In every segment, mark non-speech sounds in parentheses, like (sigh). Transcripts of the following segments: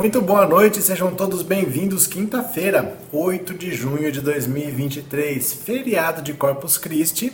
Muito boa noite, sejam todos bem-vindos. Quinta-feira, 8 de junho de 2023, feriado de Corpus Christi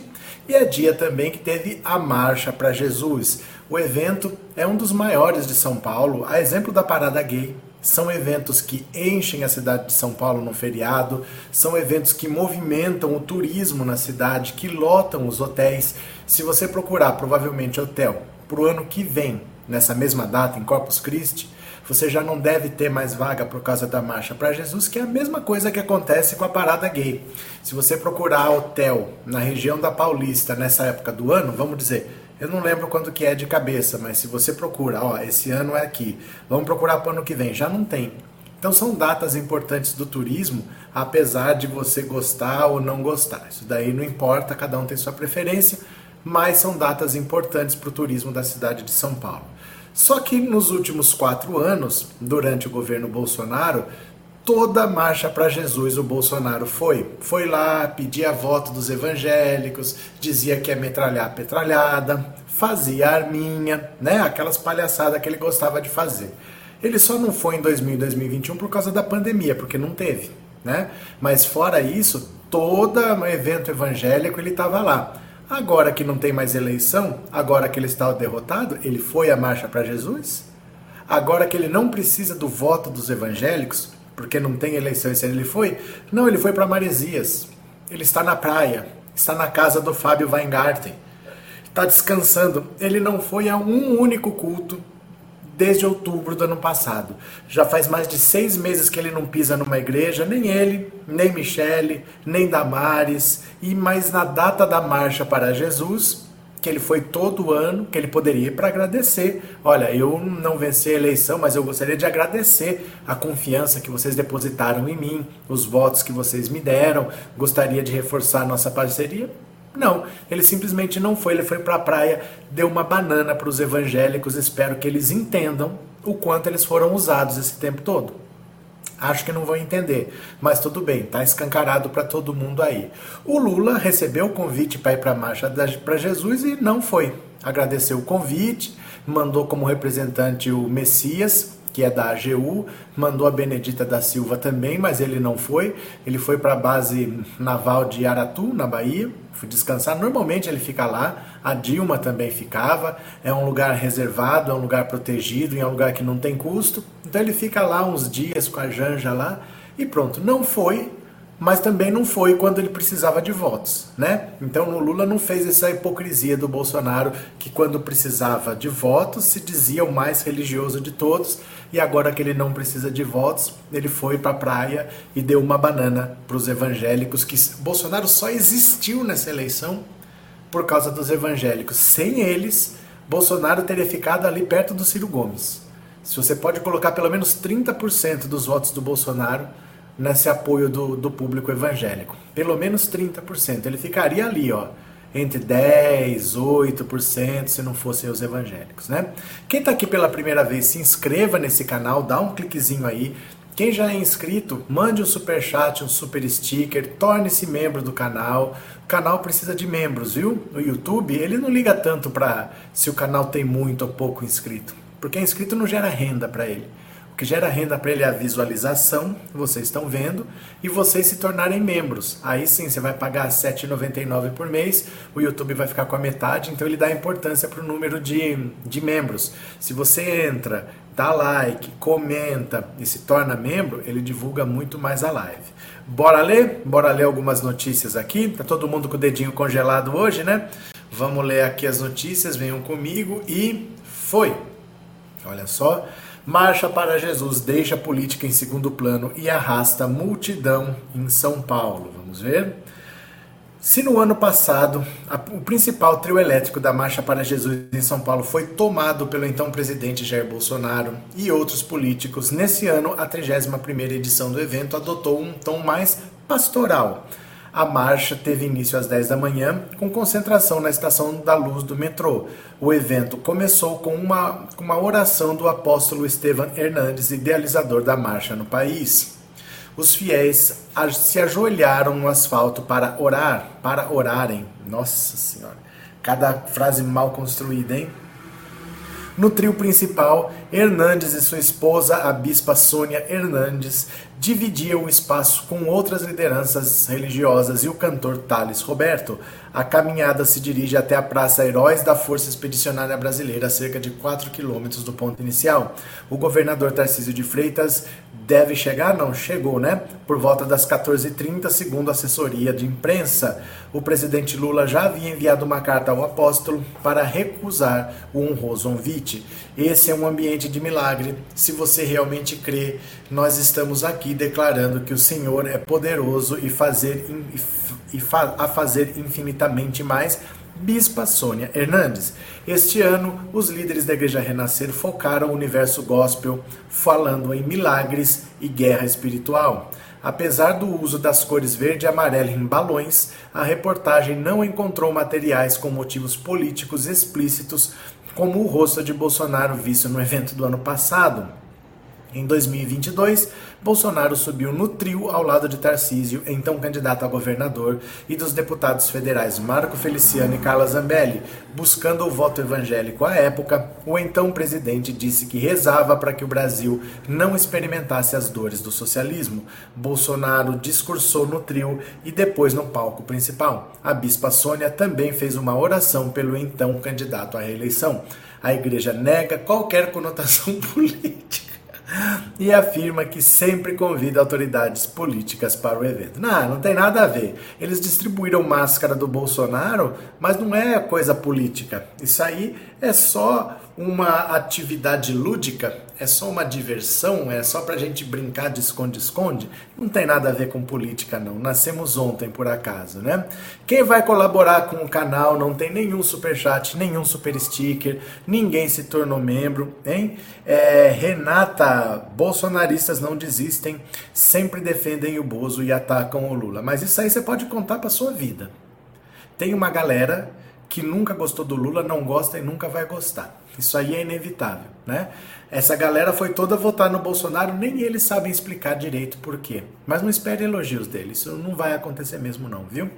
e é dia também que teve a Marcha para Jesus. O evento é um dos maiores de São Paulo, a exemplo da Parada Gay. São eventos que enchem a cidade de São Paulo no feriado, são eventos que movimentam o turismo na cidade, que lotam os hotéis. Se você procurar provavelmente hotel para o ano que vem, nessa mesma data, em Corpus Christi, você já não deve ter mais vaga por causa da marcha para Jesus, que é a mesma coisa que acontece com a parada gay. Se você procurar hotel na região da Paulista nessa época do ano, vamos dizer, eu não lembro quando que é de cabeça, mas se você procura, ó, esse ano é aqui, vamos procurar para o ano que vem, já não tem. Então são datas importantes do turismo, apesar de você gostar ou não gostar. Isso daí não importa, cada um tem sua preferência, mas são datas importantes para o turismo da cidade de São Paulo. Só que nos últimos quatro anos, durante o governo Bolsonaro, toda marcha para Jesus o Bolsonaro foi. Foi lá, pedia voto dos evangélicos, dizia que ia metralhar a petralhada, fazia arminha, né? Aquelas palhaçadas que ele gostava de fazer. Ele só não foi em 2000 e 2021 por causa da pandemia, porque não teve, né? Mas fora isso, todo evento evangélico ele estava lá. Agora que não tem mais eleição, agora que ele está derrotado, ele foi à marcha para Jesus? Agora que ele não precisa do voto dos evangélicos, porque não tem eleição esse ano ele foi? Não, ele foi para Maresias. Ele está na praia, está na casa do Fábio Weingarten. Está descansando. Ele não foi a um único culto desde outubro do ano passado. Já faz mais de seis meses que ele não pisa numa igreja, nem ele, nem Michele, nem Damares, e mais na data da marcha para Jesus, que ele foi todo ano, que ele poderia ir para agradecer. Olha, eu não venci a eleição, mas eu gostaria de agradecer a confiança que vocês depositaram em mim, os votos que vocês me deram, gostaria de reforçar nossa parceria. Não, ele simplesmente não foi, ele foi para a praia, deu uma banana para os evangélicos, espero que eles entendam o quanto eles foram usados esse tempo todo. Acho que não vão entender, mas tudo bem, tá escancarado para todo mundo aí. O Lula recebeu o convite para ir para a marcha para Jesus e não foi. Agradeceu o convite, mandou como representante o Messias, que é da AGU, mandou a Benedita da Silva também, mas ele não foi. Ele foi para a base naval de Aratu, na Bahia, foi descansar. Normalmente ele fica lá, a Dilma também ficava. É um lugar reservado, é um lugar protegido, é um lugar que não tem custo. Então ele fica lá uns dias com a Janja lá e pronto. Não foi, mas também não foi quando ele precisava de votos, né? Então o Lula não fez essa hipocrisia do Bolsonaro que quando precisava de votos se dizia o mais religioso de todos e agora que ele não precisa de votos, ele foi para a praia e deu uma banana para os evangélicos que Bolsonaro só existiu nessa eleição por causa dos evangélicos. Sem eles, Bolsonaro teria ficado ali perto do Ciro Gomes. Se você pode colocar pelo menos 30% dos votos do Bolsonaro nesse apoio do, do público evangélico. Pelo menos 30%. Ele ficaria ali, ó, entre 10, 8%, se não fossem os evangélicos, né? Quem está aqui pela primeira vez, se inscreva nesse canal, dá um cliquezinho aí. Quem já é inscrito, mande um super chat, um super sticker, torne-se membro do canal. O canal precisa de membros, viu? O YouTube, ele não liga tanto para se o canal tem muito ou pouco inscrito, porque inscrito não gera renda para ele que gera renda para ele é a visualização, vocês estão vendo, e vocês se tornarem membros. Aí sim, você vai pagar R$ 7,99 por mês, o YouTube vai ficar com a metade, então ele dá importância para o número de, de membros. Se você entra, dá like, comenta e se torna membro, ele divulga muito mais a live. Bora ler? Bora ler algumas notícias aqui. Tá todo mundo com o dedinho congelado hoje, né? Vamos ler aqui as notícias, venham comigo e foi. Olha só. Marcha para Jesus deixa a política em segundo plano e arrasta multidão em São Paulo. Vamos ver? Se no ano passado a, o principal trio elétrico da Marcha para Jesus em São Paulo foi tomado pelo então presidente Jair Bolsonaro e outros políticos, nesse ano a 31ª edição do evento adotou um tom mais pastoral a marcha teve início às 10 da manhã, com concentração na estação da luz do metrô. O evento começou com uma, uma oração do apóstolo Estevam Hernandes, idealizador da marcha no país. Os fiéis se ajoelharam no asfalto para orar, para orarem. Nossa Senhora, cada frase mal construída, hein? No trio principal, Hernandes e sua esposa, a bispa Sônia Hernandes, dividiam o espaço com outras lideranças religiosas e o cantor Thales Roberto. A caminhada se dirige até a Praça Heróis da Força Expedicionária Brasileira, a cerca de 4 quilômetros do ponto inicial. O governador Tarcísio de Freitas deve chegar, não, chegou, né? Por volta das 14h30, segundo a assessoria de imprensa. O presidente Lula já havia enviado uma carta ao apóstolo para recusar o honroso convite. Esse é um ambiente de milagre. Se você realmente crê, nós estamos aqui declarando que o Senhor é poderoso e fazer e fa a fazer infinitamente mais Bispa Sônia Hernandes. Este ano, os líderes da Igreja Renascer focaram o universo gospel falando em milagres e guerra espiritual. Apesar do uso das cores verde e amarela em balões, a reportagem não encontrou materiais com motivos políticos explícitos, como o rosto de Bolsonaro visto no evento do ano passado. Em 2022, Bolsonaro subiu no trio ao lado de Tarcísio, então candidato a governador, e dos deputados federais Marco Feliciano e Carla Zambelli. Buscando o voto evangélico à época, o então presidente disse que rezava para que o Brasil não experimentasse as dores do socialismo. Bolsonaro discursou no trio e depois no palco principal. A bispa Sônia também fez uma oração pelo então candidato à reeleição. A igreja nega qualquer conotação (laughs) política (laughs) e afirma que sempre convida autoridades políticas para o evento. Não, não tem nada a ver. Eles distribuíram máscara do Bolsonaro, mas não é coisa política. Isso aí é só uma atividade lúdica, é só uma diversão, é só pra gente brincar de esconde-esconde. Não tem nada a ver com política, não. Nascemos ontem, por acaso, né? Quem vai colaborar com o canal não tem nenhum super chat, nenhum super sticker, ninguém se tornou membro, hein? É, Renata, bolsonaristas não desistem, sempre defendem o Bozo e atacam o Lula. Mas isso aí você pode contar pra sua vida. Tem uma galera que nunca gostou do Lula não gosta e nunca vai gostar. Isso aí é inevitável, né? Essa galera foi toda votar no Bolsonaro, nem eles sabem explicar direito por quê. Mas não espere elogios dele, isso não vai acontecer mesmo não, viu?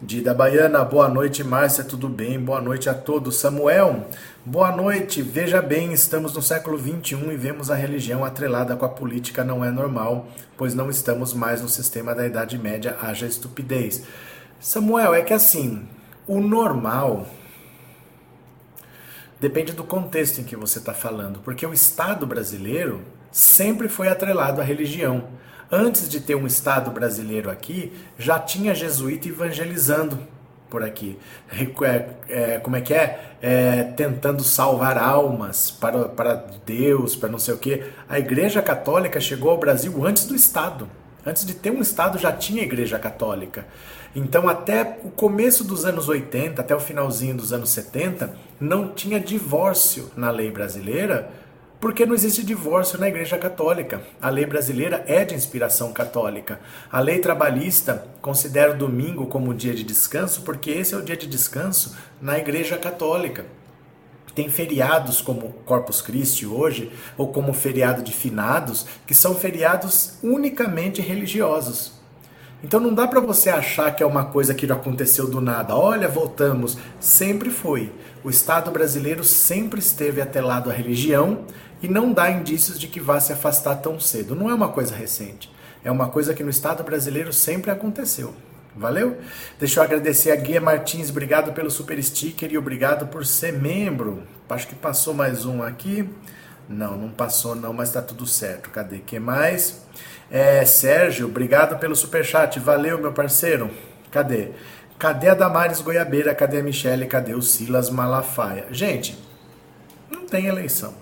Dida Baiana, boa noite, Márcia, tudo bem? Boa noite a todos. Samuel, boa noite. Veja bem, estamos no século 21 e vemos a religião atrelada com a política não é normal, pois não estamos mais no sistema da Idade Média, haja estupidez. Samuel, é que assim, o normal depende do contexto em que você está falando, porque o Estado brasileiro sempre foi atrelado à religião. Antes de ter um Estado brasileiro aqui, já tinha jesuíta evangelizando por aqui. É, é, como é que é? é? Tentando salvar almas para, para Deus, para não sei o quê. A Igreja Católica chegou ao Brasil antes do Estado. Antes de ter um Estado já tinha Igreja Católica. Então, até o começo dos anos 80, até o finalzinho dos anos 70, não tinha divórcio na lei brasileira, porque não existe divórcio na Igreja Católica. A lei brasileira é de inspiração católica. A lei trabalhista considera o domingo como dia de descanso, porque esse é o dia de descanso na Igreja Católica. Tem feriados como Corpus Christi hoje, ou como feriado de finados, que são feriados unicamente religiosos. Então não dá para você achar que é uma coisa que aconteceu do nada. Olha, voltamos. Sempre foi. O Estado brasileiro sempre esteve atrelado à religião e não dá indícios de que vá se afastar tão cedo. Não é uma coisa recente. É uma coisa que no Estado brasileiro sempre aconteceu. Valeu? Deixa eu agradecer a Guia Martins, obrigado pelo super sticker e obrigado por ser membro. Acho que passou mais um aqui. Não, não passou não, mas tá tudo certo. Cadê? que mais? É, Sérgio, obrigado pelo super chat. Valeu, meu parceiro. Cadê? Cadê a Damares Goiabeira? Cadê a Michele? Cadê o Silas Malafaia? Gente, não tem eleição.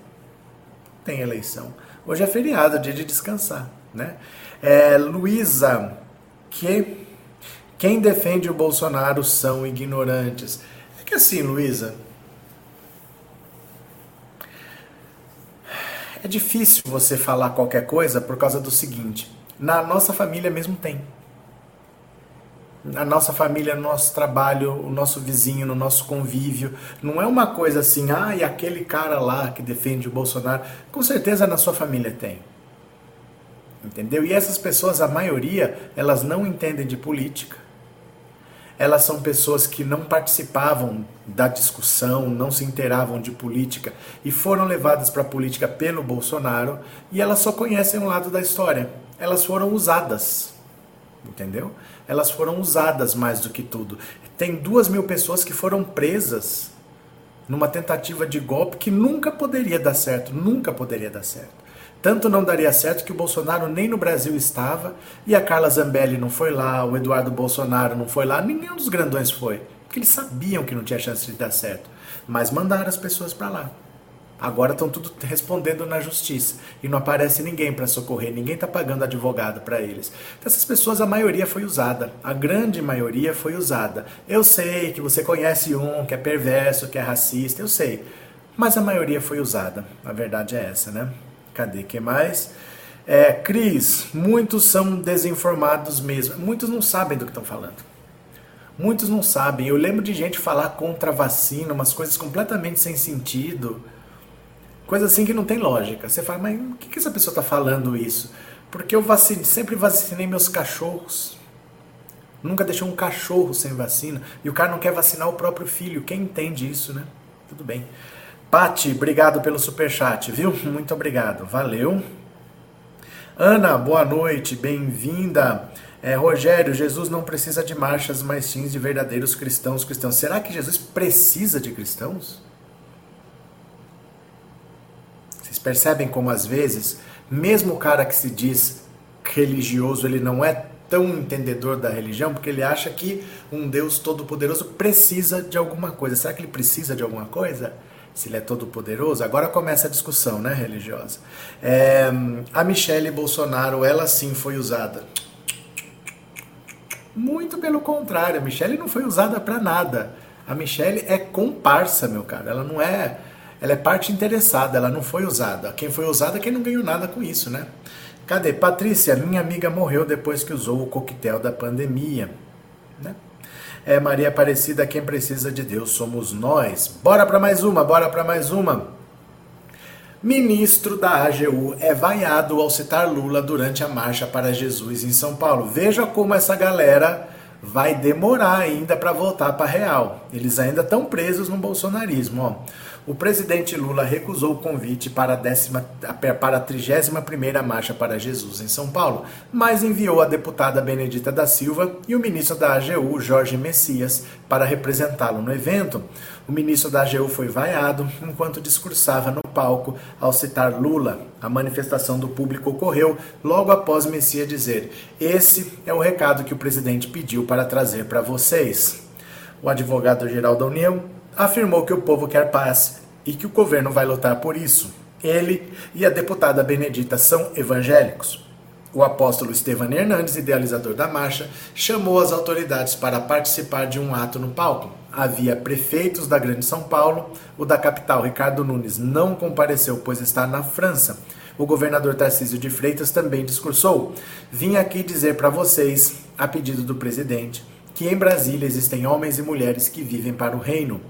Tem eleição. Hoje é feriado, dia de descansar, né? É, Luísa, que quem defende o Bolsonaro são ignorantes. É que assim, Luísa, é difícil você falar qualquer coisa por causa do seguinte: na nossa família mesmo tem. Na nossa família, no nosso trabalho, o nosso vizinho, no nosso convívio. Não é uma coisa assim, ah, e aquele cara lá que defende o Bolsonaro. Com certeza na sua família tem. Entendeu? E essas pessoas, a maioria, elas não entendem de política elas são pessoas que não participavam da discussão, não se inteiravam de política e foram levadas para a política pelo Bolsonaro e elas só conhecem um lado da história. Elas foram usadas, entendeu? Elas foram usadas mais do que tudo. Tem duas mil pessoas que foram presas numa tentativa de golpe que nunca poderia dar certo, nunca poderia dar certo. Tanto não daria certo que o Bolsonaro nem no Brasil estava, e a Carla Zambelli não foi lá, o Eduardo Bolsonaro não foi lá, nenhum dos grandões foi. Porque eles sabiam que não tinha chance de dar certo. Mas mandaram as pessoas para lá. Agora estão tudo respondendo na justiça e não aparece ninguém para socorrer, ninguém está pagando advogado para eles. Então, essas pessoas, a maioria foi usada, a grande maioria foi usada. Eu sei que você conhece um que é perverso, que é racista, eu sei, mas a maioria foi usada. A verdade é essa, né? Cadê que mais? É, Cris, muitos são desinformados mesmo. Muitos não sabem do que estão falando. Muitos não sabem. Eu lembro de gente falar contra a vacina, umas coisas completamente sem sentido. Coisa assim que não tem lógica. Você fala, mas o que, que essa pessoa está falando isso? Porque eu vacine, sempre vacinei meus cachorros. Nunca deixei um cachorro sem vacina. E o cara não quer vacinar o próprio filho. Quem entende isso, né? Tudo bem. Pati, obrigado pelo superchat, viu? Muito obrigado, valeu. Ana, boa noite, bem-vinda. É, Rogério, Jesus não precisa de marchas, mas sim de verdadeiros cristãos cristãos. Será que Jesus precisa de cristãos? Vocês percebem como às vezes, mesmo o cara que se diz religioso, ele não é tão entendedor da religião, porque ele acha que um Deus todo-poderoso precisa de alguma coisa. Será que ele precisa de alguma coisa? Se ele é todo poderoso. Agora começa a discussão, né, religiosa. É, a Michelle Bolsonaro, ela sim foi usada. Muito pelo contrário, a Michelle não foi usada para nada. A Michelle é comparsa, meu cara. Ela não é, ela é parte interessada, ela não foi usada. Quem foi usada é quem não ganhou nada com isso, né? Cadê? Patrícia, minha amiga morreu depois que usou o coquetel da pandemia. É Maria Aparecida, quem precisa de Deus somos nós. Bora para mais uma, bora para mais uma. Ministro da AGU é vaiado ao citar Lula durante a marcha para Jesus em São Paulo. Veja como essa galera vai demorar ainda para voltar para real. Eles ainda estão presos no bolsonarismo. Ó o presidente Lula recusou o convite para a, décima, para a 31ª Marcha para Jesus em São Paulo, mas enviou a deputada Benedita da Silva e o ministro da AGU, Jorge Messias, para representá-lo no evento. O ministro da AGU foi vaiado enquanto discursava no palco ao citar Lula. A manifestação do público ocorreu logo após Messias dizer: Esse é o recado que o presidente pediu para trazer para vocês. O advogado-geral da União, afirmou que o povo quer paz e que o governo vai lutar por isso. Ele e a deputada Benedita são evangélicos. O apóstolo Estevan Hernandes, idealizador da marcha, chamou as autoridades para participar de um ato no palco. Havia prefeitos da Grande São Paulo, o da capital, Ricardo Nunes, não compareceu, pois está na França. O governador Tarcísio de Freitas também discursou. Vim aqui dizer para vocês, a pedido do presidente, que em Brasília existem homens e mulheres que vivem para o reino.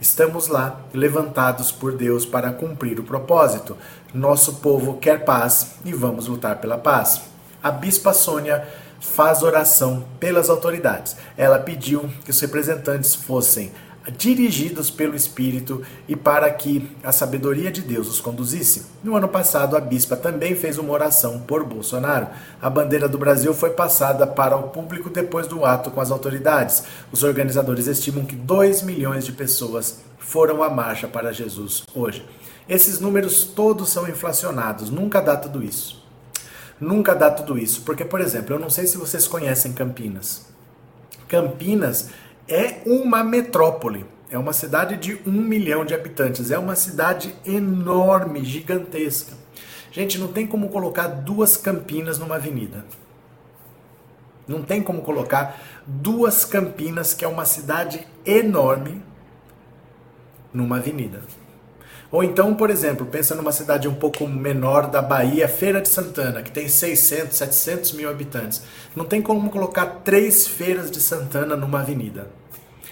Estamos lá, levantados por Deus para cumprir o propósito. Nosso povo quer paz e vamos lutar pela paz. A Bispa Sônia faz oração pelas autoridades. Ela pediu que os representantes fossem dirigidos pelo Espírito e para que a sabedoria de Deus os conduzisse. No ano passado, a bispa também fez uma oração por Bolsonaro. A bandeira do Brasil foi passada para o público depois do ato com as autoridades. Os organizadores estimam que 2 milhões de pessoas foram à marcha para Jesus hoje. Esses números todos são inflacionados, nunca dá tudo isso. Nunca dá tudo isso, porque, por exemplo, eu não sei se vocês conhecem Campinas. Campinas é uma metrópole. É uma cidade de um milhão de habitantes. É uma cidade enorme, gigantesca. Gente, não tem como colocar duas Campinas numa avenida. Não tem como colocar duas Campinas, que é uma cidade enorme, numa avenida. Ou então, por exemplo, pensa numa cidade um pouco menor da Bahia, Feira de Santana, que tem 600, 700 mil habitantes. Não tem como colocar três feiras de Santana numa avenida.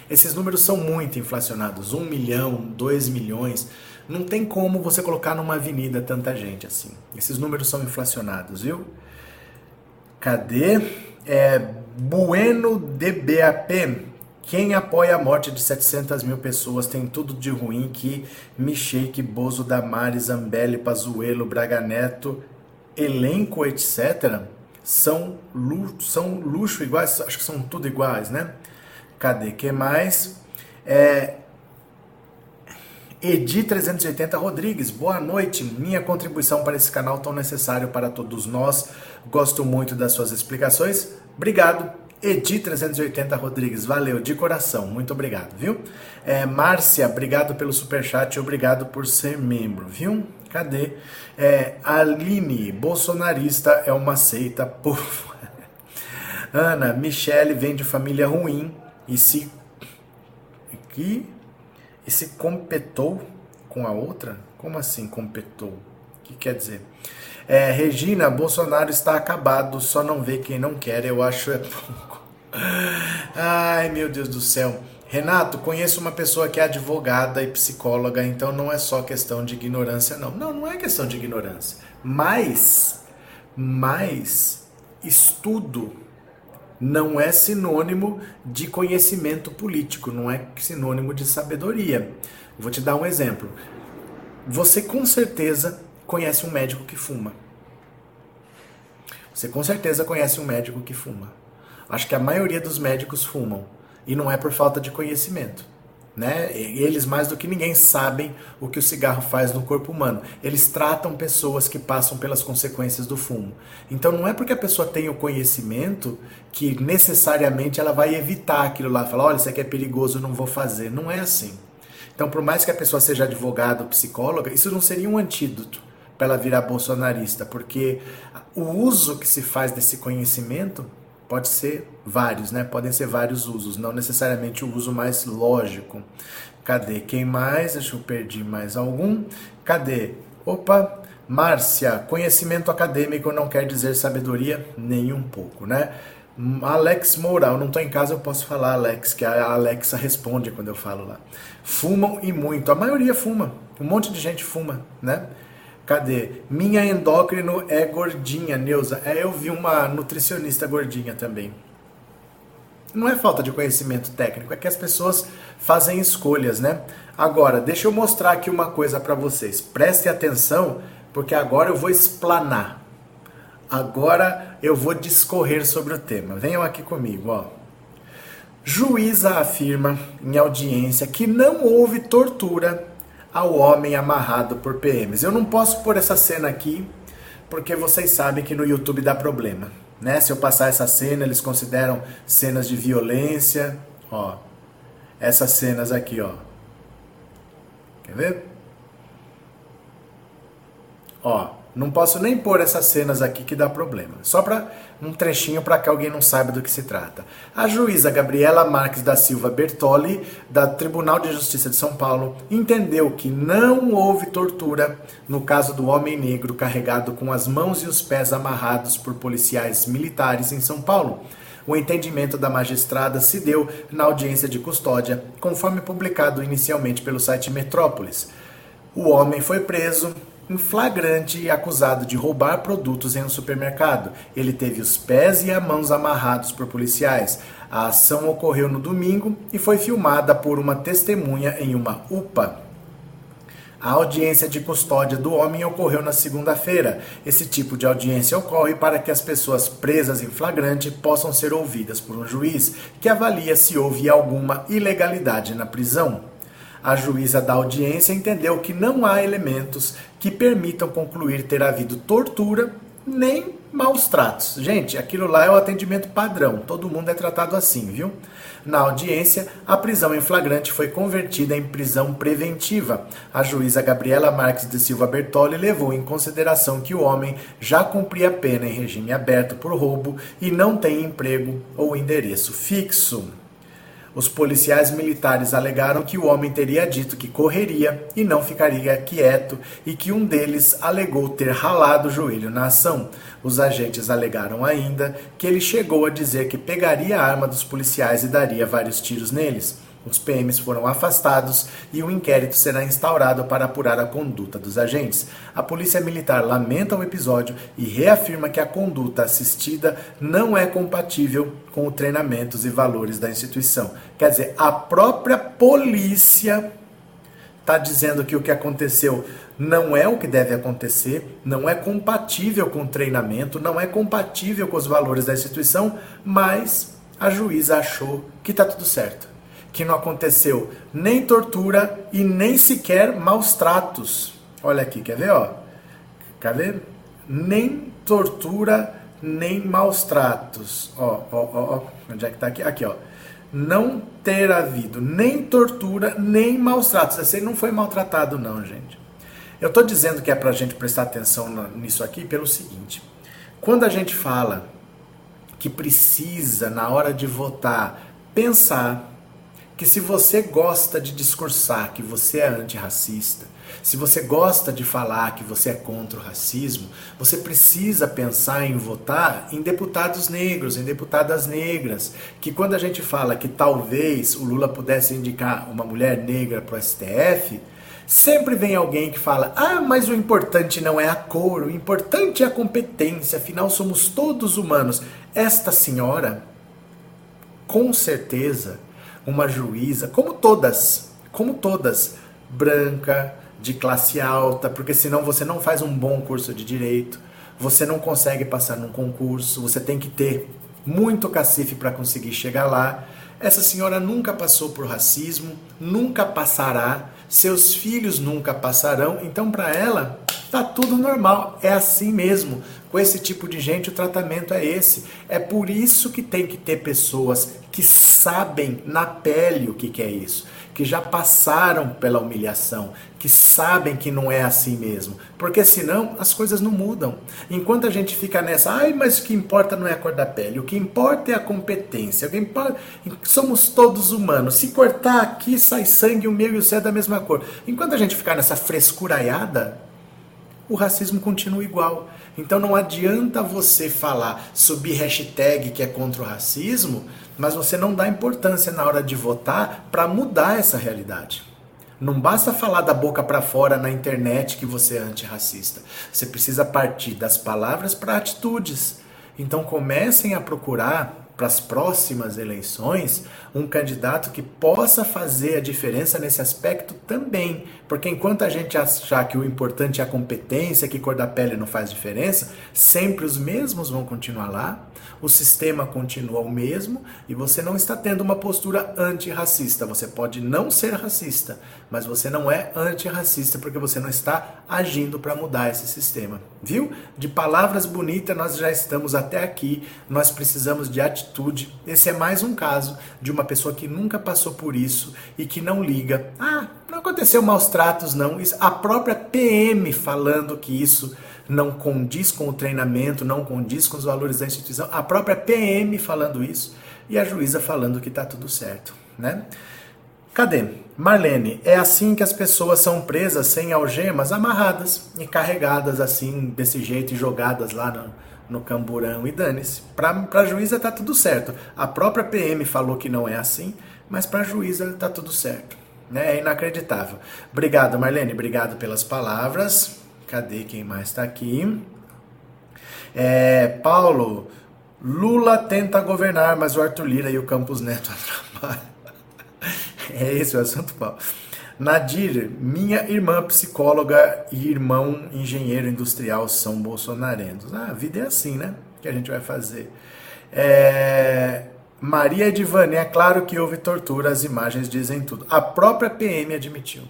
Esses números são muito inflacionados, 1 milhão, 2 milhões. Não tem como você colocar numa avenida tanta gente assim. Esses números são inflacionados, viu? Cadê? É, bueno DBAP. Quem apoia a morte de 700 mil pessoas tem tudo de ruim que Michele, Bozo, Damares, Zambelli, Pazuello, Braga Neto, elenco, etc. São luxo, são luxo iguais, acho que são tudo iguais, né? Cadê? que mais? É, Edi 380 Rodrigues, boa noite. Minha contribuição para esse canal tão necessário para todos nós. Gosto muito das suas explicações. Obrigado. Edi 380 Rodrigues, valeu de coração, muito obrigado, viu? É, Márcia, obrigado pelo superchat, obrigado por ser membro, viu? Cadê? É, Aline, bolsonarista é uma seita, por. (laughs) Ana, Michele vem de família ruim e se. E, e se competou com a outra? Como assim competou? O que quer dizer? É, Regina, Bolsonaro está acabado, só não vê quem não quer, eu acho é pouco. (laughs) Ai, meu Deus do céu. Renato, conheço uma pessoa que é advogada e psicóloga, então não é só questão de ignorância, não. Não, não é questão de ignorância. Mas, mas, estudo não é sinônimo de conhecimento político, não é sinônimo de sabedoria. Vou te dar um exemplo. Você com certeza conhece um médico que fuma. Você com certeza conhece um médico que fuma. Acho que a maioria dos médicos fumam e não é por falta de conhecimento. Né? Eles mais do que ninguém sabem o que o cigarro faz no corpo humano. Eles tratam pessoas que passam pelas consequências do fumo. Então não é porque a pessoa tem o conhecimento que necessariamente ela vai evitar aquilo lá, falar, olha, isso aqui é perigoso, não vou fazer. Não é assim. Então, por mais que a pessoa seja advogada ou psicóloga, isso não seria um antídoto para ela virar bolsonarista, porque o uso que se faz desse conhecimento pode ser vários, né? Podem ser vários usos, não necessariamente o uso mais lógico. Cadê? Quem mais? Deixa eu perder mais algum. Cadê? Opa, Márcia, conhecimento acadêmico não quer dizer sabedoria nem um pouco, né? Alex Moura, eu não estou em casa, eu posso falar, Alex, que a Alexa responde quando eu falo lá. Fumam e muito. A maioria fuma. Um monte de gente fuma, né? Cadê? Minha endócrino é gordinha, Neuza. É, eu vi uma nutricionista gordinha também. Não é falta de conhecimento técnico, é que as pessoas fazem escolhas, né? Agora, deixa eu mostrar aqui uma coisa para vocês. Prestem atenção, porque agora eu vou explanar. Agora eu vou discorrer sobre o tema. Venham aqui comigo, ó. Juíza afirma em audiência que não houve tortura ao homem amarrado por PMs. Eu não posso pôr essa cena aqui porque vocês sabem que no YouTube dá problema, né? Se eu passar essa cena, eles consideram cenas de violência, ó. Essas cenas aqui, ó. Quer ver? Ó, não posso nem pôr essas cenas aqui que dá problema. Só para um trechinho para que alguém não saiba do que se trata. A juíza Gabriela Marques da Silva Bertoli, da Tribunal de Justiça de São Paulo, entendeu que não houve tortura no caso do homem negro carregado com as mãos e os pés amarrados por policiais militares em São Paulo. O entendimento da magistrada se deu na audiência de custódia, conforme publicado inicialmente pelo site Metrópolis. O homem foi preso em flagrante e acusado de roubar produtos em um supermercado. Ele teve os pés e as mãos amarrados por policiais. A ação ocorreu no domingo e foi filmada por uma testemunha em uma UPA. A audiência de custódia do homem ocorreu na segunda-feira. Esse tipo de audiência ocorre para que as pessoas presas em flagrante possam ser ouvidas por um juiz que avalia se houve alguma ilegalidade na prisão. A juíza da audiência entendeu que não há elementos que permitam concluir ter havido tortura nem maus tratos. Gente, aquilo lá é o atendimento padrão, todo mundo é tratado assim, viu? Na audiência, a prisão em flagrante foi convertida em prisão preventiva. A juíza Gabriela Marques de Silva Bertoli levou em consideração que o homem já cumpria pena em regime aberto por roubo e não tem emprego ou endereço fixo. Os policiais militares alegaram que o homem teria dito que correria e não ficaria quieto e que um deles alegou ter ralado o joelho na ação. Os agentes alegaram ainda que ele chegou a dizer que pegaria a arma dos policiais e daria vários tiros neles. Os PMs foram afastados e um inquérito será instaurado para apurar a conduta dos agentes. A Polícia Militar lamenta o episódio e reafirma que a conduta assistida não é compatível com os treinamentos e valores da instituição. Quer dizer, a própria polícia está dizendo que o que aconteceu não é o que deve acontecer, não é compatível com o treinamento, não é compatível com os valores da instituição, mas a juíza achou que está tudo certo que não aconteceu nem tortura e nem sequer maus tratos. Olha aqui, quer ver, ó? Quer ver? Nem tortura, nem maus tratos. Ó, ó, ó, ó. onde é que tá aqui? Aqui, ó. Não ter havido nem tortura, nem maus tratos. Esse não foi maltratado, não, gente. Eu tô dizendo que é pra gente prestar atenção nisso aqui pelo seguinte. Quando a gente fala que precisa, na hora de votar, pensar que se você gosta de discursar que você é antirracista, se você gosta de falar que você é contra o racismo, você precisa pensar em votar em deputados negros, em deputadas negras. Que quando a gente fala que talvez o Lula pudesse indicar uma mulher negra para o STF, sempre vem alguém que fala: ah, mas o importante não é a cor, o importante é a competência, afinal somos todos humanos. Esta senhora, com certeza, uma juíza, como todas, como todas, branca, de classe alta, porque senão você não faz um bom curso de direito, você não consegue passar num concurso, você tem que ter muito cacife para conseguir chegar lá. Essa senhora nunca passou por racismo, nunca passará, seus filhos nunca passarão, então para ela tá tudo normal, é assim mesmo. Com esse tipo de gente o tratamento é esse. É por isso que tem que ter pessoas que sabem na pele o que, que é isso, que já passaram pela humilhação, que sabem que não é assim mesmo, porque senão as coisas não mudam. Enquanto a gente fica nessa, ai, mas o que importa não é a cor da pele, o que importa é a competência, o que importa, somos todos humanos. Se cortar aqui sai sangue, o meu e o céu é da mesma cor. Enquanto a gente ficar nessa frescuraiada, o racismo continua igual. Então não adianta você falar, subir hashtag que é contra o racismo, mas você não dá importância na hora de votar para mudar essa realidade. Não basta falar da boca para fora na internet que você é antirracista. Você precisa partir das palavras para atitudes. Então comecem a procurar para as próximas eleições um candidato que possa fazer a diferença nesse aspecto também. Porque enquanto a gente achar que o importante é a competência, que cor da pele não faz diferença, sempre os mesmos vão continuar lá, o sistema continua o mesmo e você não está tendo uma postura antirracista. Você pode não ser racista, mas você não é antirracista porque você não está agindo para mudar esse sistema. Viu? De palavras bonitas nós já estamos até aqui, nós precisamos de atitude. Esse é mais um caso de uma pessoa que nunca passou por isso e que não liga. Ah, não aconteceu maus tratos, não. A própria PM falando que isso não condiz com o treinamento, não condiz com os valores da instituição. A própria PM falando isso e a juíza falando que está tudo certo, né? Cadê? Marlene, é assim que as pessoas são presas sem algemas, amarradas e carregadas assim, desse jeito, e jogadas lá no, no camburão e dane-se. Para a juíza tá tudo certo. A própria PM falou que não é assim, mas para a juíza tá tudo certo. Né? É inacreditável. Obrigado, Marlene. Obrigado pelas palavras. Cadê quem mais está aqui? É, Paulo, Lula tenta governar, mas o Arthur Lira e o Campos Neto (laughs) atrapalham. É esse o assunto, Paulo. Nadir, minha irmã psicóloga e irmão engenheiro industrial são bolsonarentos. Ah, a vida é assim, né? que a gente vai fazer? É... Maria Edivane, é claro que houve tortura, as imagens dizem tudo. A própria PM admitiu.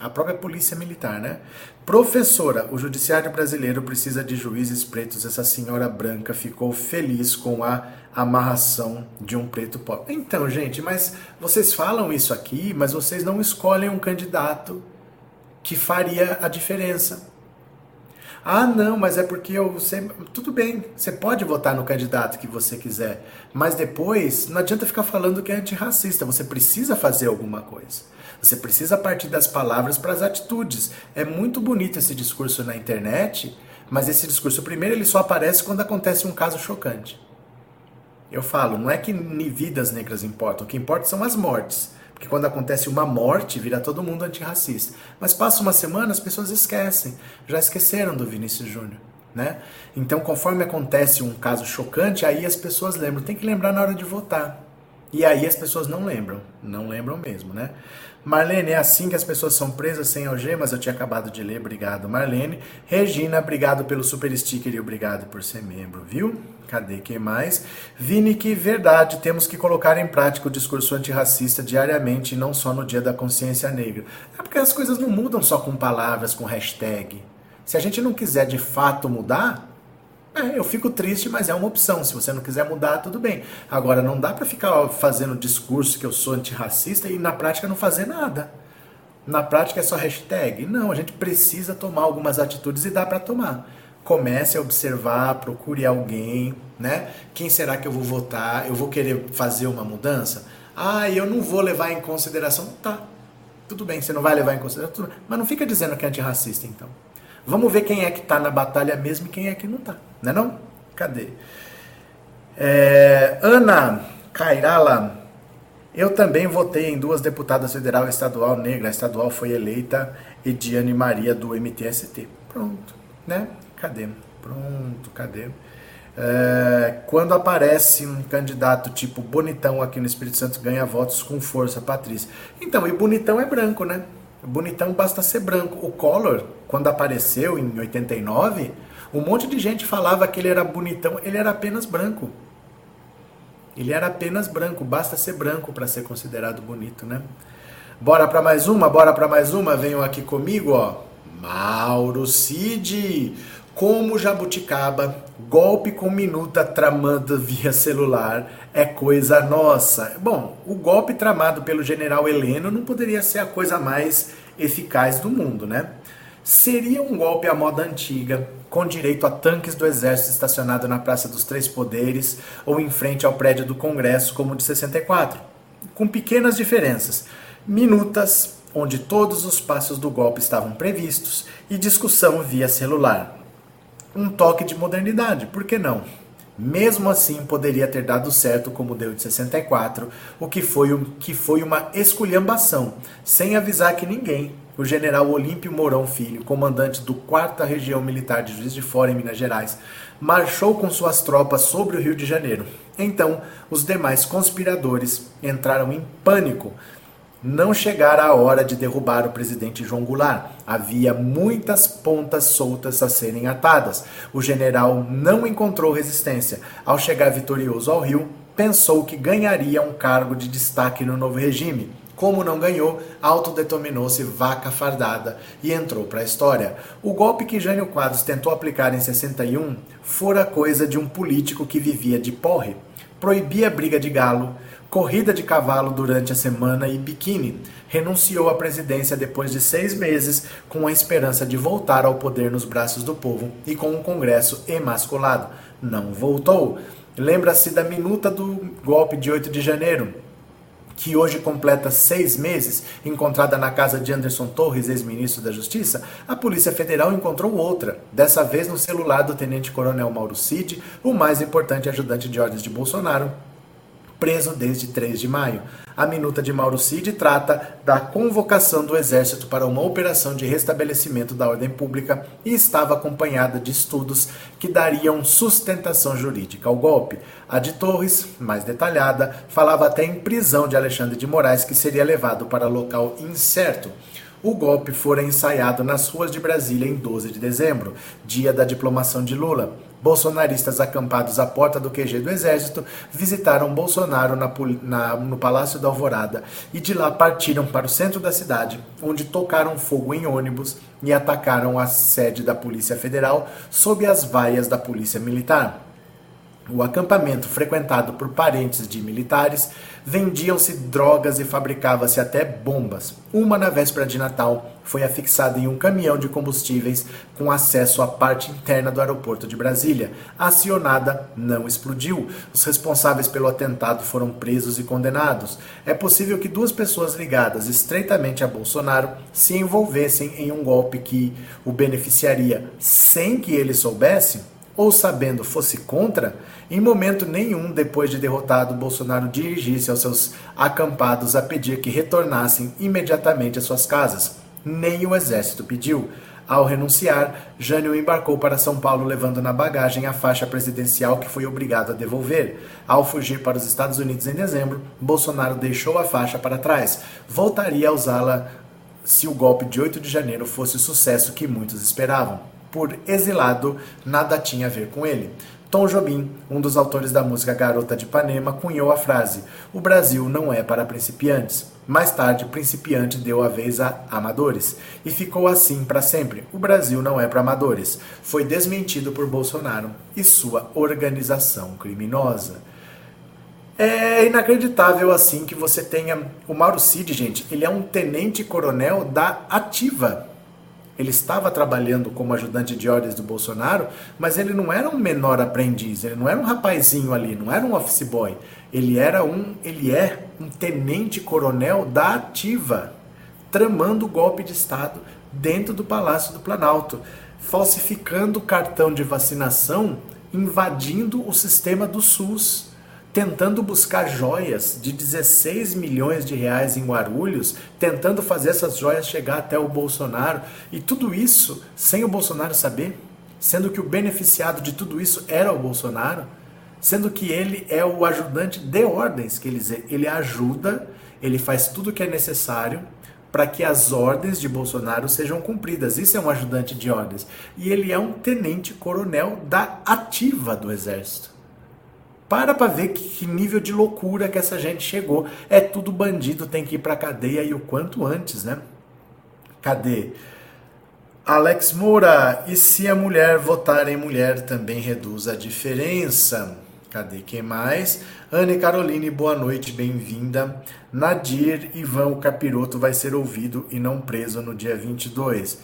A própria polícia militar, né? Professora, o judiciário brasileiro precisa de juízes pretos. Essa senhora branca ficou feliz com a amarração de um preto pobre. Então, gente, mas vocês falam isso aqui, mas vocês não escolhem um candidato que faria a diferença. Ah, não, mas é porque eu. Você, tudo bem, você pode votar no candidato que você quiser, mas depois não adianta ficar falando que é antirracista. Você precisa fazer alguma coisa. Você precisa partir das palavras para as atitudes. É muito bonito esse discurso na internet, mas esse discurso, primeiro, ele só aparece quando acontece um caso chocante. Eu falo, não é que vidas negras importam, o que importa são as mortes. Porque quando acontece uma morte, vira todo mundo antirracista. Mas passa uma semana, as pessoas esquecem. Já esqueceram do Vinícius Júnior. Né? Então, conforme acontece um caso chocante, aí as pessoas lembram. Tem que lembrar na hora de votar. E aí as pessoas não lembram, não lembram mesmo, né? Marlene, é assim que as pessoas são presas sem algemas? Eu tinha acabado de ler, obrigado, Marlene. Regina, obrigado pelo super sticker e obrigado por ser membro, viu? Cadê quem mais? Vini, que verdade, temos que colocar em prática o discurso antirracista diariamente e não só no dia da consciência negra. É porque as coisas não mudam só com palavras, com hashtag. Se a gente não quiser de fato mudar, é, eu fico triste, mas é uma opção. Se você não quiser mudar, tudo bem. Agora, não dá para ficar fazendo discurso que eu sou antirracista e na prática não fazer nada. Na prática é só hashtag. Não, a gente precisa tomar algumas atitudes e dá para tomar. Comece a observar, procure alguém, né? Quem será que eu vou votar? Eu vou querer fazer uma mudança? Ah, eu não vou levar em consideração. Tá, tudo bem, você não vai levar em consideração, mas não fica dizendo que é antirracista, então. Vamos ver quem é que está na batalha mesmo e quem é que não está, não é não? Cadê? É, Ana Cairala, eu também votei em duas deputadas federal e estadual negra. A estadual foi eleita Ediane Maria do MTST. Pronto, né? Cadê? Pronto, cadê? É, quando aparece um candidato tipo Bonitão aqui no Espírito Santo, ganha votos com força, Patrícia. Então, e Bonitão é branco, né? Bonitão basta ser branco. O Collor, quando apareceu em 89, um monte de gente falava que ele era bonitão, ele era apenas branco. Ele era apenas branco, basta ser branco para ser considerado bonito, né? Bora para mais uma, bora para mais uma, venham aqui comigo, ó. Mauro Cid, como jabuticaba, golpe com minuta tramando via celular é coisa nossa. Bom, o golpe tramado pelo general Heleno não poderia ser a coisa mais eficaz do mundo, né? Seria um golpe à moda antiga, com direito a tanques do exército estacionado na Praça dos Três Poderes ou em frente ao prédio do Congresso, como o de 64, com pequenas diferenças. Minutas, onde todos os passos do golpe estavam previstos, e discussão via celular um toque de modernidade, por que não? Mesmo assim, poderia ter dado certo como deu de 64, o que foi, um, que foi uma esculhambação, sem avisar que ninguém. O general Olímpio Mourão Filho, comandante do 4 Região Militar de Juiz de Fora, em Minas Gerais, marchou com suas tropas sobre o Rio de Janeiro. Então, os demais conspiradores entraram em pânico, não chegara a hora de derrubar o presidente João Goulart. Havia muitas pontas soltas a serem atadas. O general não encontrou resistência. Ao chegar vitorioso ao Rio, pensou que ganharia um cargo de destaque no novo regime. Como não ganhou, autodeterminou-se vaca fardada e entrou para a história. O golpe que Jânio Quadros tentou aplicar em 61 fora coisa de um político que vivia de porre. Proibia briga de galo, corrida de cavalo durante a semana e biquíni. Renunciou à presidência depois de seis meses, com a esperança de voltar ao poder nos braços do povo e com um Congresso emasculado. Não voltou. Lembra-se da minuta do golpe de 8 de janeiro, que hoje completa seis meses, encontrada na casa de Anderson Torres, ex-ministro da Justiça, a Polícia Federal encontrou outra, dessa vez no celular do tenente-coronel Mauro Cid, o mais importante ajudante de ordens de Bolsonaro, preso desde 3 de maio. A minuta de Mauro Cid trata da convocação do Exército para uma operação de restabelecimento da ordem pública e estava acompanhada de estudos que dariam sustentação jurídica ao golpe. A de Torres, mais detalhada, falava até em prisão de Alexandre de Moraes, que seria levado para local incerto. O golpe fora ensaiado nas ruas de Brasília em 12 de dezembro, dia da diplomação de Lula. Bolsonaristas acampados à porta do QG do Exército visitaram Bolsonaro na, na, no Palácio da Alvorada e de lá partiram para o centro da cidade, onde tocaram fogo em ônibus e atacaram a sede da Polícia Federal sob as vaias da Polícia Militar. O acampamento, frequentado por parentes de militares, vendiam-se drogas e fabricava-se até bombas. Uma, na véspera de Natal, foi afixada em um caminhão de combustíveis com acesso à parte interna do aeroporto de Brasília. Acionada, não explodiu. Os responsáveis pelo atentado foram presos e condenados. É possível que duas pessoas ligadas estreitamente a Bolsonaro se envolvessem em um golpe que o beneficiaria sem que ele soubesse? Ou sabendo fosse contra, em momento nenhum depois de derrotado, Bolsonaro dirigisse aos seus acampados a pedir que retornassem imediatamente às suas casas. Nem o exército pediu. Ao renunciar, Jânio embarcou para São Paulo levando na bagagem a faixa presidencial que foi obrigado a devolver. Ao fugir para os Estados Unidos em dezembro, Bolsonaro deixou a faixa para trás. Voltaria a usá-la se o golpe de 8 de janeiro fosse o sucesso que muitos esperavam. Por exilado, nada tinha a ver com ele. Tom Jobim, um dos autores da música Garota de Ipanema, cunhou a frase: O Brasil não é para principiantes. Mais tarde, principiante deu a vez a amadores. E ficou assim para sempre. O Brasil não é para amadores. Foi desmentido por Bolsonaro e sua organização criminosa. É inacreditável assim que você tenha. O Mauro Cid, gente, ele é um tenente-coronel da Ativa. Ele estava trabalhando como ajudante de ordens do Bolsonaro, mas ele não era um menor aprendiz, ele não era um rapazinho ali, não era um office boy. Ele era um, ele é um tenente-coronel da Ativa, tramando o golpe de Estado dentro do Palácio do Planalto, falsificando o cartão de vacinação, invadindo o sistema do SUS tentando buscar joias de 16 milhões de reais em Guarulhos, tentando fazer essas joias chegar até o Bolsonaro, e tudo isso sem o Bolsonaro saber, sendo que o beneficiado de tudo isso era o Bolsonaro, sendo que ele é o ajudante de ordens, que ele, ele ajuda, ele faz tudo o que é necessário para que as ordens de Bolsonaro sejam cumpridas. Isso é um ajudante de ordens. E ele é um tenente coronel da ativa do exército. Para para ver que nível de loucura que essa gente chegou. É tudo bandido, tem que ir para cadeia e o quanto antes, né? Cadê? Alex Moura, e se a mulher votar em mulher também reduz a diferença? Cadê quem mais? Anne Caroline, boa noite, bem-vinda. Nadir Ivan, o capiroto vai ser ouvido e não preso no dia 22.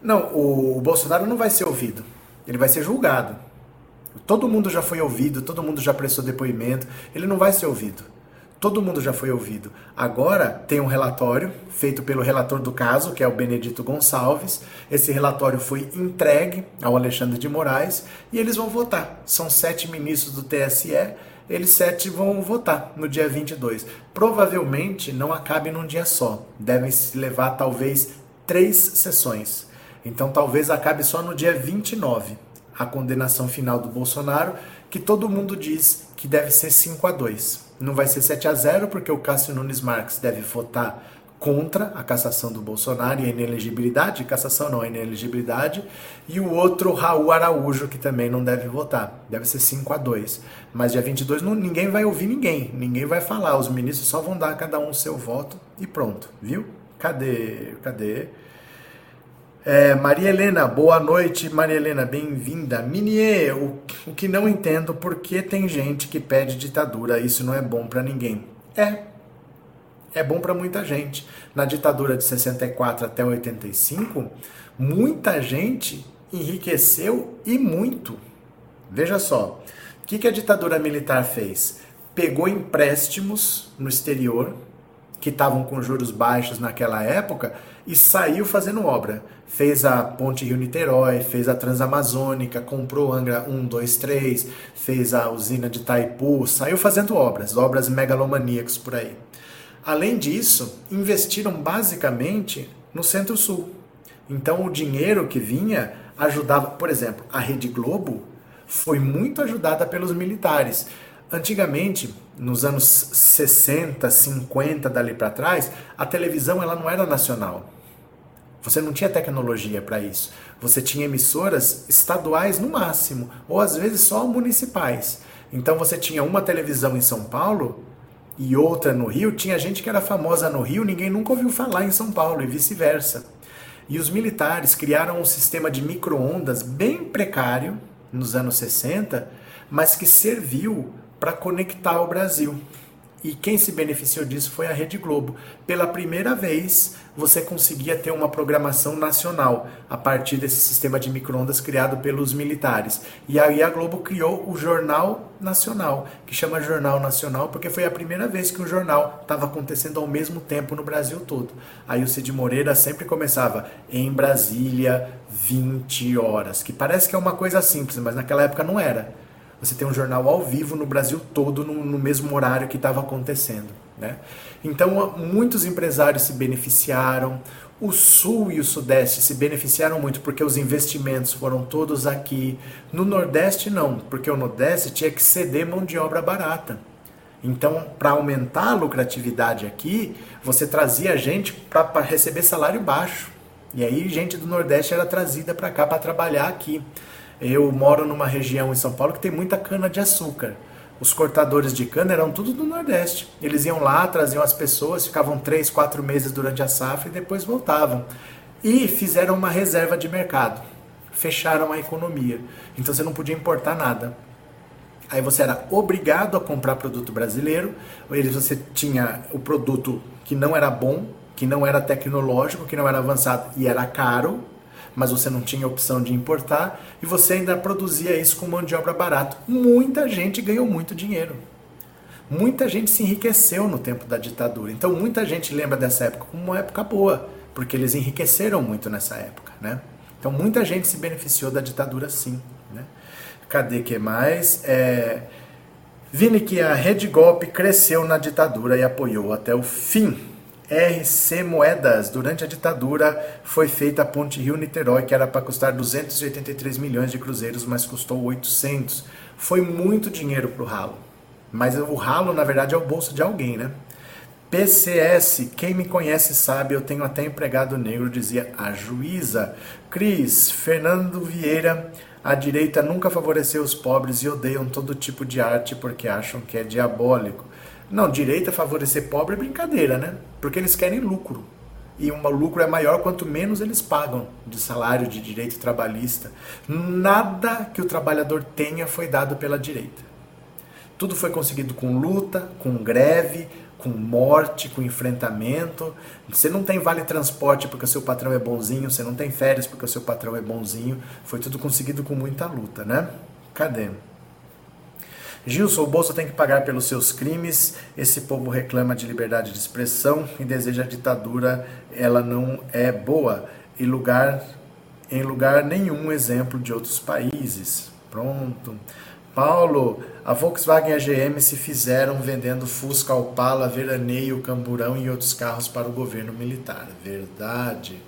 Não, o Bolsonaro não vai ser ouvido, ele vai ser julgado. Todo mundo já foi ouvido, todo mundo já prestou depoimento, ele não vai ser ouvido. Todo mundo já foi ouvido. Agora tem um relatório feito pelo relator do caso, que é o Benedito Gonçalves. Esse relatório foi entregue ao Alexandre de Moraes e eles vão votar. São sete ministros do TSE, eles sete vão votar no dia 22. Provavelmente não acabe num dia só. Devem se levar talvez três sessões. Então talvez acabe só no dia 29 a condenação final do Bolsonaro, que todo mundo diz que deve ser 5 a 2. Não vai ser 7 a 0 porque o Cássio Nunes Marques deve votar contra a cassação do Bolsonaro e a inelegibilidade, cassação não, a inelegibilidade, e o outro Raul Araújo, que também não deve votar. Deve ser 5 a 2. Mas dia 22 não, ninguém vai ouvir ninguém, ninguém vai falar, os ministros só vão dar cada um o seu voto e pronto, viu? Cadê? Cadê? É, Maria Helena, boa noite, Maria Helena, bem-vinda. Minie, o, o que não entendo, por que tem gente que pede ditadura, isso não é bom para ninguém. É, é bom para muita gente. Na ditadura de 64 até 85, muita gente enriqueceu e muito. Veja só, o que, que a ditadura militar fez? Pegou empréstimos no exterior, que estavam com juros baixos naquela época, e saiu fazendo obra fez a Ponte Rio-Niterói, fez a Transamazônica, comprou Angra 1, 2, 3, fez a usina de Taipu, saiu fazendo obras, obras megalomaníacas por aí. Além disso, investiram basicamente no Centro-Sul. Então o dinheiro que vinha ajudava, por exemplo, a Rede Globo foi muito ajudada pelos militares. Antigamente, nos anos 60, 50 dali para trás, a televisão ela não era nacional. Você não tinha tecnologia para isso. Você tinha emissoras estaduais no máximo, ou às vezes só municipais. Então você tinha uma televisão em São Paulo e outra no Rio. Tinha gente que era famosa no Rio, ninguém nunca ouviu falar em São Paulo e vice-versa. E os militares criaram um sistema de micro-ondas bem precário nos anos 60, mas que serviu para conectar o Brasil. E quem se beneficiou disso foi a Rede Globo. Pela primeira vez, você conseguia ter uma programação nacional a partir desse sistema de microondas criado pelos militares. E aí a Globo criou o Jornal Nacional, que chama Jornal Nacional porque foi a primeira vez que o jornal estava acontecendo ao mesmo tempo no Brasil todo. Aí o Cid Moreira sempre começava em Brasília, 20 horas, que parece que é uma coisa simples, mas naquela época não era você tem um jornal ao vivo no Brasil todo no, no mesmo horário que estava acontecendo. Né? Então, muitos empresários se beneficiaram. O Sul e o Sudeste se beneficiaram muito porque os investimentos foram todos aqui. No Nordeste, não, porque o Nordeste tinha que ceder mão de obra barata. Então, para aumentar a lucratividade aqui, você trazia gente para receber salário baixo. E aí, gente do Nordeste era trazida para cá para trabalhar aqui. Eu moro numa região em São Paulo que tem muita cana de açúcar. Os cortadores de cana eram tudo do Nordeste. Eles iam lá, traziam as pessoas, ficavam três, quatro meses durante a safra e depois voltavam. E fizeram uma reserva de mercado. Fecharam a economia. Então você não podia importar nada. Aí você era obrigado a comprar produto brasileiro. Você tinha o produto que não era bom, que não era tecnológico, que não era avançado e era caro mas você não tinha opção de importar e você ainda produzia isso com mão de obra barata. Muita gente ganhou muito dinheiro. Muita gente se enriqueceu no tempo da ditadura. Então muita gente lembra dessa época como uma época boa, porque eles enriqueceram muito nessa época, né? Então muita gente se beneficiou da ditadura sim, né? Cadê que mais? É... Vini que a Rede Golpe cresceu na ditadura e apoiou até o fim RC Moedas. Durante a ditadura foi feita a ponte Rio-Niterói, que era para custar 283 milhões de cruzeiros, mas custou 800. Foi muito dinheiro para o ralo. Mas o ralo, na verdade, é o bolso de alguém, né? PCS, quem me conhece sabe, eu tenho até empregado negro, dizia a juíza. Cris, Fernando Vieira, a direita nunca favoreceu os pobres e odeiam todo tipo de arte porque acham que é diabólico. Não, direita favorecer pobre é brincadeira, né? Porque eles querem lucro. E um lucro é maior quanto menos eles pagam de salário, de direito trabalhista. Nada que o trabalhador tenha foi dado pela direita. Tudo foi conseguido com luta, com greve, com morte, com enfrentamento. Você não tem vale transporte porque o seu patrão é bonzinho, você não tem férias porque o seu patrão é bonzinho. Foi tudo conseguido com muita luta, né? Cadê? Gilson, o Bolsa tem que pagar pelos seus crimes. Esse povo reclama de liberdade de expressão e deseja a ditadura. Ela não é boa. E lugar, em lugar nenhum exemplo de outros países. Pronto. Paulo, a Volkswagen e a GM se fizeram vendendo Fusca, Opala, Veraneio, Camburão e outros carros para o governo militar. Verdade.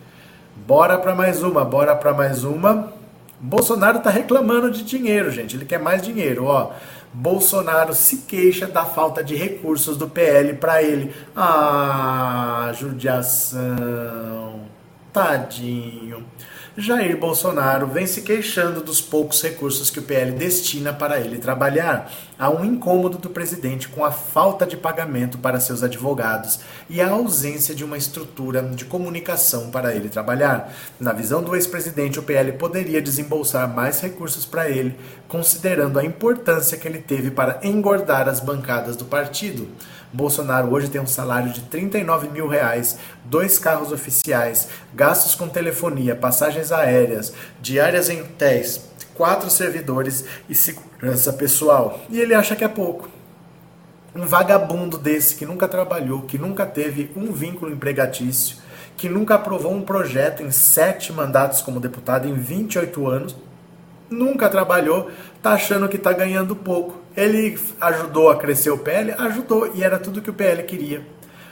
Bora para mais uma, bora para mais uma. Bolsonaro está reclamando de dinheiro, gente. Ele quer mais dinheiro, ó. Bolsonaro se queixa da falta de recursos do PL para ele. Ah, judiação. Tadinho. Jair Bolsonaro vem se queixando dos poucos recursos que o PL destina para ele trabalhar. Há um incômodo do presidente com a falta de pagamento para seus advogados e a ausência de uma estrutura de comunicação para ele trabalhar. Na visão do ex-presidente, o PL poderia desembolsar mais recursos para ele, considerando a importância que ele teve para engordar as bancadas do partido. Bolsonaro hoje tem um salário de 39 mil reais, dois carros oficiais, gastos com telefonia, passagens aéreas, diárias em hotéis, quatro servidores e segurança pessoal. E ele acha que é pouco. Um vagabundo desse que nunca trabalhou, que nunca teve um vínculo empregatício, que nunca aprovou um projeto em sete mandatos como deputado em 28 anos, nunca trabalhou, tá achando que tá ganhando pouco. Ele ajudou a crescer o PL? Ajudou, e era tudo que o PL queria.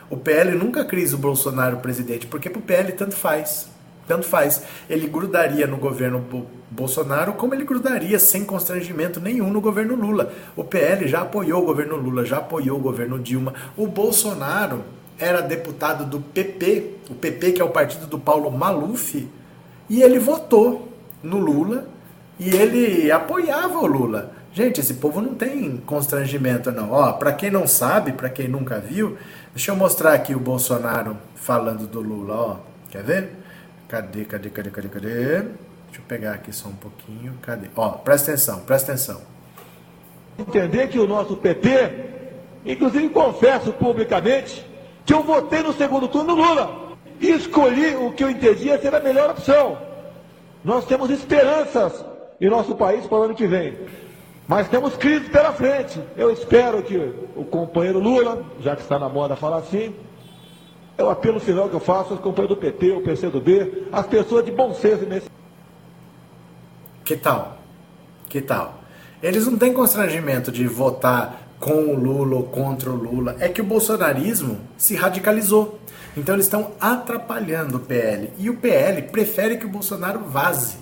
O PL nunca quis o Bolsonaro presidente, porque pro PL tanto faz. Tanto faz. Ele grudaria no governo Bolsonaro, como ele grudaria sem constrangimento nenhum no governo Lula. O PL já apoiou o governo Lula, já apoiou o governo Dilma. O Bolsonaro era deputado do PP, o PP que é o partido do Paulo Maluf, e ele votou no Lula e ele apoiava o Lula. Gente, esse povo não tem constrangimento não. Ó, para quem não sabe, para quem nunca viu, deixa eu mostrar aqui o Bolsonaro falando do Lula, ó. Quer ver? Cadê, cadê, cadê, cadê, cadê? Deixa eu pegar aqui só um pouquinho. Cadê? Ó, presta atenção, presta atenção. Entender que o nosso PT Inclusive, confesso publicamente que eu votei no segundo turno Lula e escolhi o que eu entendia ser a melhor opção. Nós temos esperanças em nosso país para o ano que vem. Mas temos crise pela frente. Eu espero que o companheiro Lula, já que está na moda falar assim, é o apelo final que eu faço aos companheiros do PT, o PCdoB, as pessoas de bom senso nesse. Que tal? Que tal? Eles não têm constrangimento de votar com o Lula ou contra o Lula. É que o bolsonarismo se radicalizou. Então eles estão atrapalhando o PL. E o PL prefere que o Bolsonaro vaze.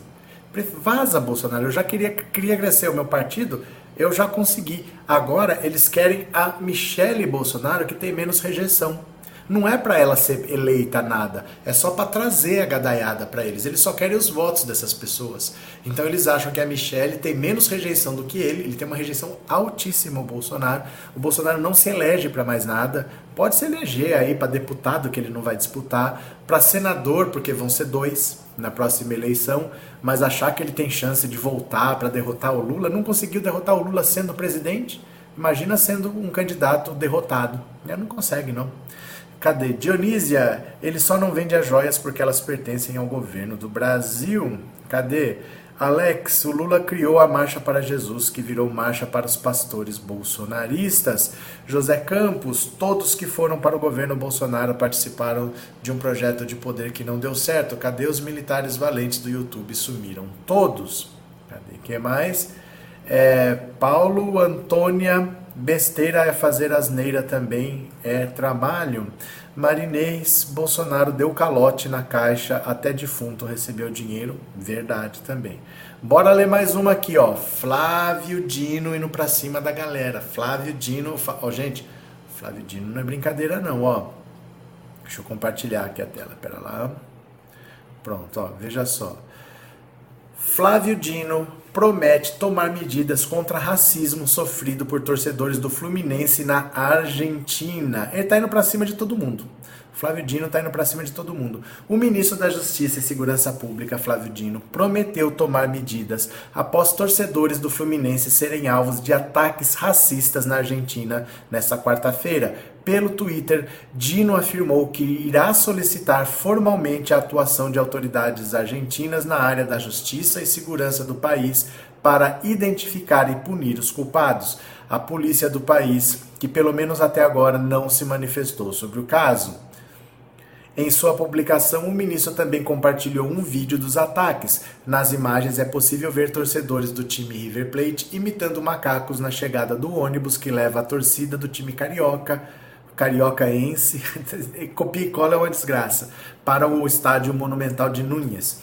Vaza, Bolsonaro. Eu já queria, queria crescer o meu partido, eu já consegui. Agora eles querem a Michele Bolsonaro, que tem menos rejeição. Não é para ela ser eleita nada, é só para trazer a gadaiada para eles. Eles só querem os votos dessas pessoas. Então eles acham que a Michelle tem menos rejeição do que ele, ele tem uma rejeição altíssima ao Bolsonaro. O Bolsonaro não se elege para mais nada, pode se eleger aí para deputado que ele não vai disputar, para senador porque vão ser dois na próxima eleição, mas achar que ele tem chance de voltar para derrotar o Lula, não conseguiu derrotar o Lula sendo presidente. Imagina sendo um candidato derrotado. Não consegue, não. Cadê? Dionísia, ele só não vende as joias porque elas pertencem ao governo do Brasil. Cadê? Alex, o Lula criou a Marcha para Jesus, que virou Marcha para os Pastores Bolsonaristas. José Campos, todos que foram para o governo Bolsonaro participaram de um projeto de poder que não deu certo. Cadê os militares valentes do YouTube? Sumiram todos. Cadê? que mais? É, Paulo Antônia Besteira é fazer asneira também, é trabalho. Marinês, Bolsonaro deu calote na caixa, até defunto recebeu dinheiro, verdade também. Bora ler mais uma aqui, ó. Flávio Dino indo pra cima da galera. Flávio Dino, ó, gente, Flávio Dino não é brincadeira não, ó. Deixa eu compartilhar aqui a tela, pera lá. Pronto, ó, veja só. Flávio Dino promete tomar medidas contra racismo sofrido por torcedores do Fluminense na Argentina. Ele tá indo para cima de todo mundo. Flávio Dino está indo para cima de todo mundo. O ministro da Justiça e Segurança Pública, Flávio Dino, prometeu tomar medidas após torcedores do Fluminense serem alvos de ataques racistas na Argentina nesta quarta-feira. Pelo Twitter, Dino afirmou que irá solicitar formalmente a atuação de autoridades argentinas na área da justiça e segurança do país para identificar e punir os culpados. A polícia do país, que pelo menos até agora não se manifestou sobre o caso. Em sua publicação, o ministro também compartilhou um vídeo dos ataques. Nas imagens é possível ver torcedores do time River Plate imitando macacos na chegada do ônibus que leva a torcida do time carioca, cariocaense, (laughs) copia e cola é uma desgraça, para o estádio monumental de Núñez.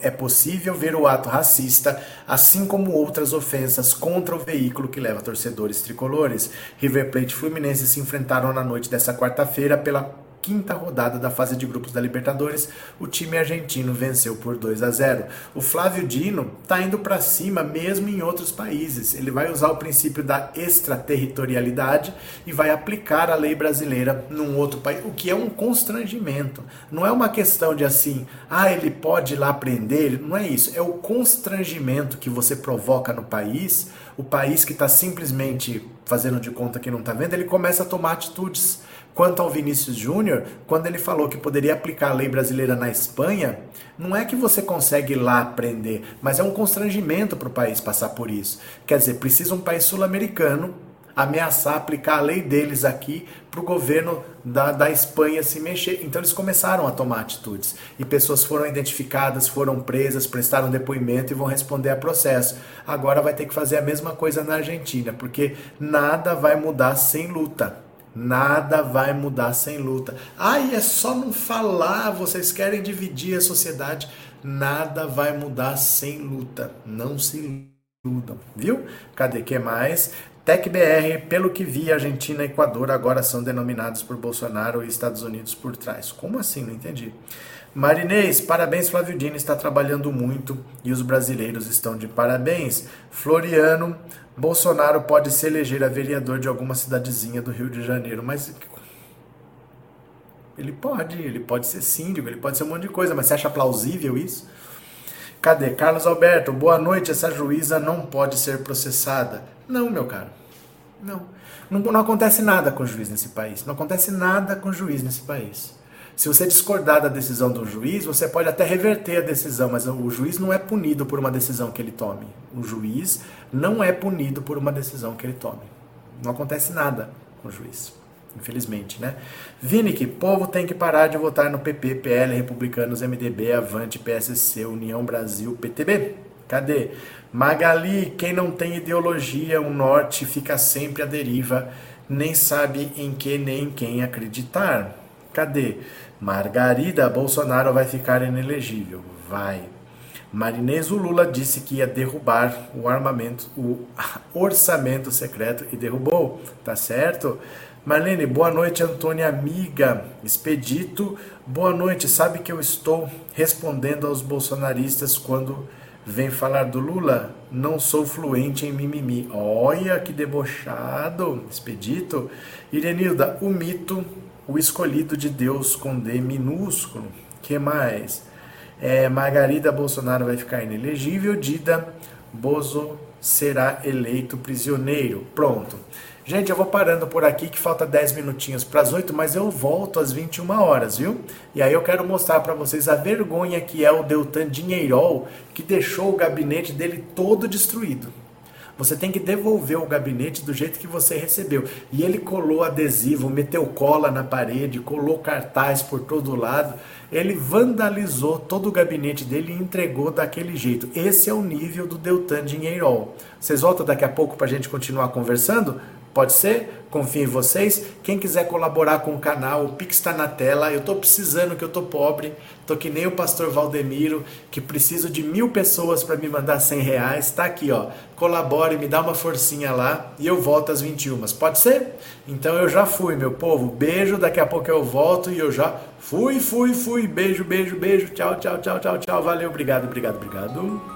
É possível ver o ato racista, assim como outras ofensas contra o veículo que leva torcedores tricolores. River Plate e Fluminense se enfrentaram na noite dessa quarta-feira pela quinta rodada da fase de grupos da Libertadores, o time argentino venceu por 2 a 0. O Flávio Dino está indo para cima mesmo em outros países. Ele vai usar o princípio da extraterritorialidade e vai aplicar a lei brasileira num outro país, o que é um constrangimento. Não é uma questão de assim, ah, ele pode ir lá prender, não é isso. É o constrangimento que você provoca no país, o país que está simplesmente fazendo de conta que não está vendo, ele começa a tomar atitudes Quanto ao Vinícius Júnior, quando ele falou que poderia aplicar a lei brasileira na Espanha, não é que você consegue lá aprender, mas é um constrangimento para o país passar por isso. Quer dizer, precisa um país sul-americano ameaçar aplicar a lei deles aqui para o governo da, da Espanha se mexer. Então eles começaram a tomar atitudes. E pessoas foram identificadas, foram presas, prestaram depoimento e vão responder a processo. Agora vai ter que fazer a mesma coisa na Argentina, porque nada vai mudar sem luta. Nada vai mudar sem luta. Ai, é só não falar, vocês querem dividir a sociedade. Nada vai mudar sem luta. Não se iludam, viu? Cadê que mais? TecBR, pelo que vi, Argentina e Equador agora são denominados por Bolsonaro e Estados Unidos por trás. Como assim? Não entendi. Marinês, parabéns, Flávio Dino está trabalhando muito e os brasileiros estão de parabéns. Floriano, Bolsonaro pode se eleger a vereador de alguma cidadezinha do Rio de Janeiro, mas ele pode, ele pode ser síndico, ele pode ser um monte de coisa, mas você acha plausível isso? Cadê? Carlos Alberto, boa noite, essa juíza não pode ser processada. Não, meu caro, não. Não, não acontece nada com o juiz nesse país. Não acontece nada com o juiz nesse país. Se você discordar da decisão do juiz, você pode até reverter a decisão, mas o juiz não é punido por uma decisão que ele tome. O juiz não é punido por uma decisão que ele tome. Não acontece nada com o juiz. Infelizmente, né? Vini, que povo tem que parar de votar no PP, PL, Republicanos, MDB, Avante, PSC, União Brasil, PTB. Cadê? Magali, quem não tem ideologia, o norte fica sempre à deriva, nem sabe em que nem em quem acreditar. Cadê? Margarida, Bolsonaro vai ficar inelegível. Vai. Marinês o Lula disse que ia derrubar o armamento, o (laughs) orçamento secreto e derrubou. Tá certo? Marlene, boa noite, Antônia amiga. Expedito, boa noite. Sabe que eu estou respondendo aos bolsonaristas quando vem falar do Lula? Não sou fluente em mimimi. Olha que debochado. Expedito. Irenilda, o mito o escolhido de Deus com D minúsculo. que mais? É, Margarida Bolsonaro vai ficar inelegível, Dida Bozo será eleito prisioneiro. Pronto. Gente, eu vou parando por aqui que falta 10 minutinhos para as 8, mas eu volto às 21 horas, viu? E aí eu quero mostrar para vocês a vergonha que é o Deltan Dinheirol, que deixou o gabinete dele todo destruído. Você tem que devolver o gabinete do jeito que você recebeu. E ele colou adesivo, meteu cola na parede, colou cartaz por todo lado. Ele vandalizou todo o gabinete dele e entregou daquele jeito. Esse é o nível do Deltan Dinheirol. Vocês voltam daqui a pouco para a gente continuar conversando? Pode ser? Confio em vocês. Quem quiser colaborar com o canal, o Pix está na tela. Eu estou precisando, que eu estou pobre. Estou que nem o pastor Valdemiro, que preciso de mil pessoas para me mandar 100 reais. Está aqui, ó. Colabore, me dá uma forcinha lá e eu volto às 21. Pode ser? Então eu já fui, meu povo. Beijo, daqui a pouco eu volto e eu já fui, fui, fui. Beijo, beijo, beijo. Tchau, tchau, tchau, tchau, tchau. Valeu, obrigado, obrigado, obrigado.